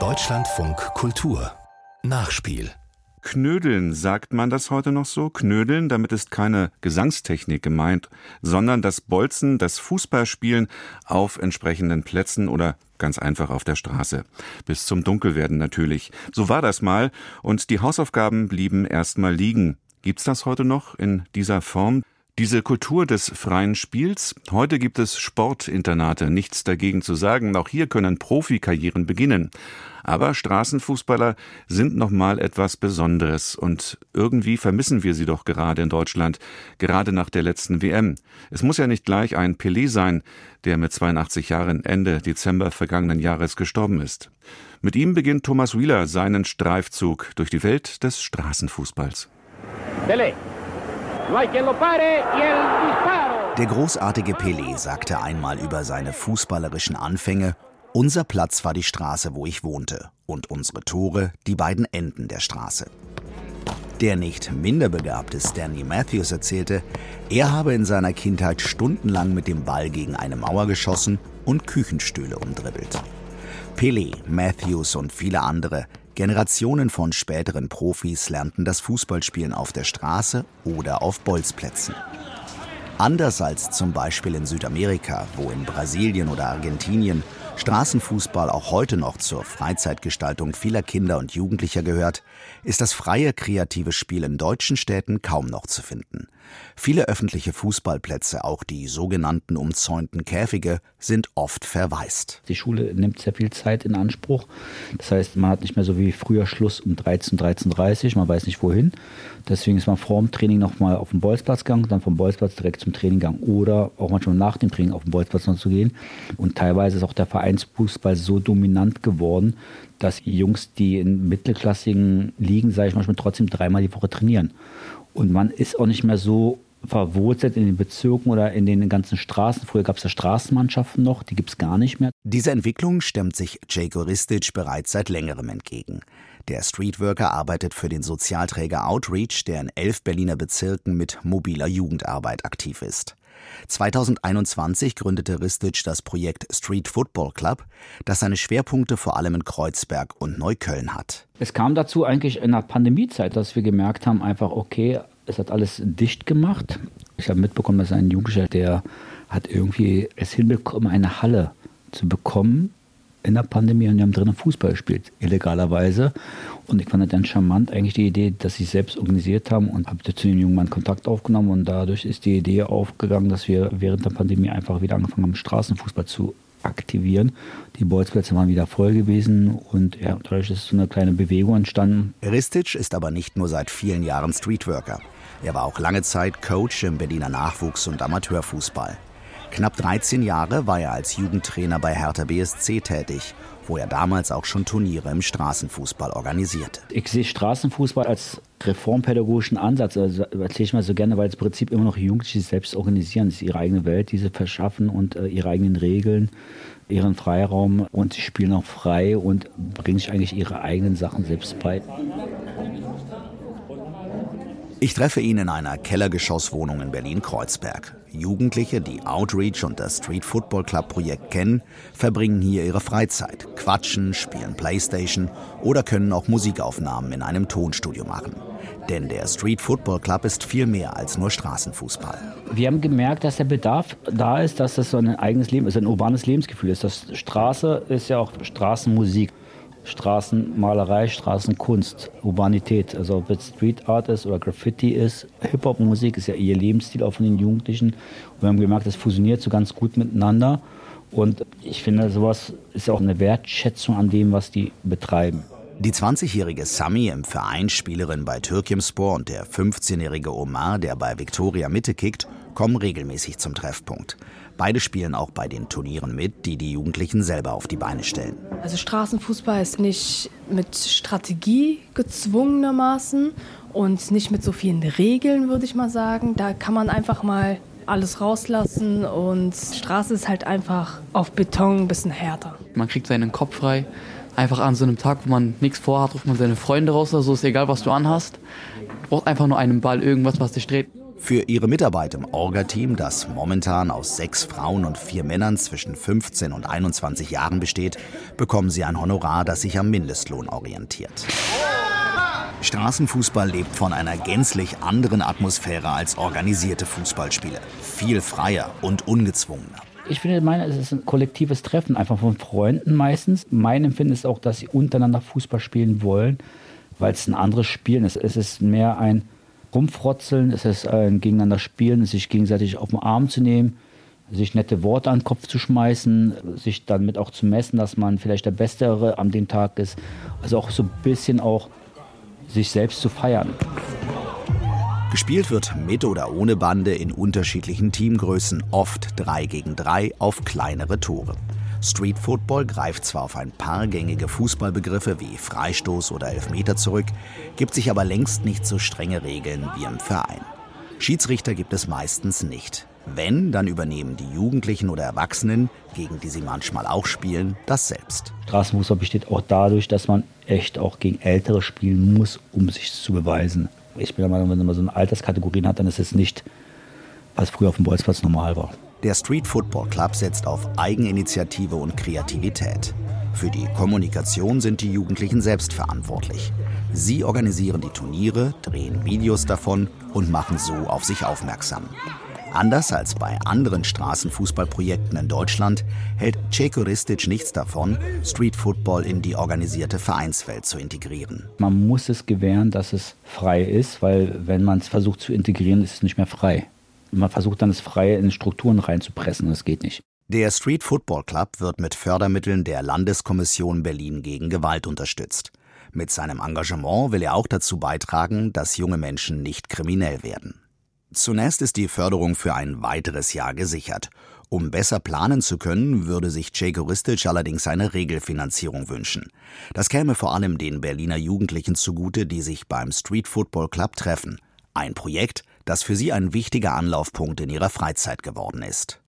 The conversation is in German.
Deutschlandfunk Kultur Nachspiel Knödeln, sagt man das heute noch so? Knödeln, damit ist keine Gesangstechnik gemeint, sondern das Bolzen, das Fußballspielen auf entsprechenden Plätzen oder ganz einfach auf der Straße. Bis zum Dunkelwerden natürlich. So war das mal und die Hausaufgaben blieben erstmal liegen. Gibt's das heute noch in dieser Form? Diese Kultur des freien Spiels. Heute gibt es Sportinternate, nichts dagegen zu sagen. Auch hier können Profikarrieren beginnen. Aber Straßenfußballer sind noch mal etwas Besonderes und irgendwie vermissen wir sie doch gerade in Deutschland, gerade nach der letzten WM. Es muss ja nicht gleich ein Pelé sein, der mit 82 Jahren Ende Dezember vergangenen Jahres gestorben ist. Mit ihm beginnt Thomas Wheeler seinen Streifzug durch die Welt des Straßenfußballs. Pelé. Der großartige Pelé sagte einmal über seine fußballerischen Anfänge, unser Platz war die Straße, wo ich wohnte, und unsere Tore die beiden Enden der Straße. Der nicht minder begabte Stanley Matthews erzählte, er habe in seiner Kindheit stundenlang mit dem Ball gegen eine Mauer geschossen und Küchenstühle umdribbelt. Pelé, Matthews und viele andere Generationen von späteren Profis lernten das Fußballspielen auf der Straße oder auf Bolzplätzen. Anders als zum Beispiel in Südamerika, wo in Brasilien oder Argentinien Straßenfußball auch heute noch zur Freizeitgestaltung vieler Kinder und Jugendlicher gehört, ist das freie kreative Spiel in deutschen Städten kaum noch zu finden. Viele öffentliche Fußballplätze, auch die sogenannten umzäunten Käfige, sind oft verwaist. Die Schule nimmt sehr viel Zeit in Anspruch. Das heißt, man hat nicht mehr so wie früher Schluss um 13, 13.30 Uhr, man weiß nicht wohin. Deswegen ist man vor dem Training nochmal auf den Bolzplatz gegangen, dann vom Bolzplatz direkt zum Training gegangen oder auch manchmal nach dem Training auf den Bolzplatz noch zu gehen. Und teilweise ist auch der Vereinsfußball so dominant geworden, dass Jungs, die in mittelklassigen Ligen, sage ich manchmal, trotzdem dreimal die Woche trainieren. Und man ist auch nicht mehr so verwurzelt in den Bezirken oder in den ganzen Straßen. Früher gab es ja Straßenmannschaften noch, die gibt es gar nicht mehr. Diese Entwicklung stemmt sich Jake Oristic bereits seit längerem entgegen. Der Streetworker arbeitet für den Sozialträger Outreach, der in elf Berliner Bezirken mit mobiler Jugendarbeit aktiv ist. 2021 gründete Ristic das Projekt Street Football Club, das seine Schwerpunkte vor allem in Kreuzberg und Neukölln hat. Es kam dazu eigentlich in der Pandemiezeit, dass wir gemerkt haben, einfach, okay, es hat alles dicht gemacht. Ich habe mitbekommen, dass ein Jugendlicher, der hat irgendwie es hinbekommen, eine Halle zu bekommen in der Pandemie und die haben drinnen Fußball gespielt, illegalerweise. Und ich fand das dann charmant, eigentlich die Idee, dass sie selbst organisiert haben und habe zu dem jungen Mann Kontakt aufgenommen und dadurch ist die Idee aufgegangen, dass wir während der Pandemie einfach wieder angefangen haben, Straßenfußball zu aktivieren. Die Bolzplätze waren wieder voll gewesen und ja, dadurch ist so eine kleine Bewegung entstanden. Ristic ist aber nicht nur seit vielen Jahren Streetworker. Er war auch lange Zeit Coach im Berliner Nachwuchs- und Amateurfußball. Knapp 13 Jahre war er als Jugendtrainer bei Hertha BSC tätig, wo er damals auch schon Turniere im Straßenfußball organisierte. Ich sehe Straßenfußball als reformpädagogischen Ansatz. Also erzähle ich mal so gerne, weil im Prinzip immer noch Jugendliche selbst organisieren. Es ist ihre eigene Welt, die sie verschaffen und äh, ihre eigenen Regeln, ihren Freiraum und sie spielen auch frei und bringen sich eigentlich ihre eigenen Sachen selbst bei. Ich treffe ihn in einer Kellergeschosswohnung in Berlin-Kreuzberg. Jugendliche, die Outreach und das Street Football Club Projekt kennen, verbringen hier ihre Freizeit, quatschen, spielen Playstation oder können auch Musikaufnahmen in einem Tonstudio machen. Denn der Street Football Club ist viel mehr als nur Straßenfußball. Wir haben gemerkt, dass der Bedarf da ist, dass das so ein eigenes Leben ist, ein urbanes Lebensgefühl ist. Das Straße ist ja auch Straßenmusik. Straßenmalerei, Straßenkunst, Urbanität. Also ob es Street Art ist oder Graffiti ist, Hip-Hop-Musik ist ja ihr Lebensstil auch von den Jugendlichen. Und wir haben gemerkt, das fusioniert so ganz gut miteinander. Und ich finde, sowas ist auch eine Wertschätzung an dem, was die betreiben. Die 20-jährige Sami im Verein Spielerin bei Türkimspor und der 15-jährige Omar, der bei Viktoria Mitte kickt, kommen regelmäßig zum Treffpunkt. Beide spielen auch bei den Turnieren mit, die die Jugendlichen selber auf die Beine stellen. Also Straßenfußball ist nicht mit Strategie gezwungenermaßen und nicht mit so vielen Regeln, würde ich mal sagen. Da kann man einfach mal alles rauslassen und Straße ist halt einfach auf Beton ein bisschen härter. Man kriegt seinen Kopf frei. Einfach an so einem Tag, wo man nichts vorhat, ruft man seine Freunde raus oder so, ist egal, was du anhast. Du brauchst einfach nur einen Ball, irgendwas, was dich dreht. Für ihre Mitarbeit im Orga-Team, das momentan aus sechs Frauen und vier Männern zwischen 15 und 21 Jahren besteht, bekommen sie ein Honorar, das sich am Mindestlohn orientiert. Straßenfußball lebt von einer gänzlich anderen Atmosphäre als organisierte Fußballspiele. Viel freier und ungezwungener. Ich finde, meine, es ist ein kollektives Treffen, einfach von Freunden meistens. Mein Empfinden ist auch, dass sie untereinander Fußball spielen wollen, weil es ein anderes Spielen ist. Es ist mehr ein rumfrotzeln, es ist ein Gegeneinander spielen, sich gegenseitig auf den Arm zu nehmen, sich nette Worte an den Kopf zu schmeißen, sich dann mit auch zu messen, dass man vielleicht der Bessere an dem Tag ist. Also auch so ein bisschen auch sich selbst zu feiern. Gespielt wird mit oder ohne Bande in unterschiedlichen Teamgrößen, oft 3 gegen 3 auf kleinere Tore. Street Football greift zwar auf ein paar gängige Fußballbegriffe wie Freistoß oder Elfmeter zurück, gibt sich aber längst nicht so strenge Regeln wie im Verein. Schiedsrichter gibt es meistens nicht. Wenn, dann übernehmen die Jugendlichen oder Erwachsenen, gegen die sie manchmal auch spielen, das selbst. Straßenfußball besteht auch dadurch, dass man echt auch gegen Ältere spielen muss, um sich zu beweisen. Ich bin der Meinung, wenn man so eine Alterskategorien hat, dann ist es nicht, was früher auf dem Bolzplatz normal war. Der Street Football Club setzt auf Eigeninitiative und Kreativität. Für die Kommunikation sind die Jugendlichen selbst verantwortlich. Sie organisieren die Turniere, drehen Videos davon und machen so auf sich aufmerksam. Anders als bei anderen Straßenfußballprojekten in Deutschland hält Ceko Ristic nichts davon, Street Football in die organisierte Vereinswelt zu integrieren. Man muss es gewähren, dass es frei ist, weil wenn man es versucht zu integrieren, ist es nicht mehr frei man versucht dann das Freie in Strukturen reinzupressen. Das geht nicht. Der Street Football Club wird mit Fördermitteln der Landeskommission Berlin gegen Gewalt unterstützt. Mit seinem Engagement will er auch dazu beitragen, dass junge Menschen nicht kriminell werden. Zunächst ist die Förderung für ein weiteres Jahr gesichert. Um besser planen zu können, würde sich Jake Ristic allerdings eine Regelfinanzierung wünschen. Das käme vor allem den Berliner Jugendlichen zugute, die sich beim Street Football Club treffen. Ein Projekt, das für sie ein wichtiger Anlaufpunkt in ihrer Freizeit geworden ist.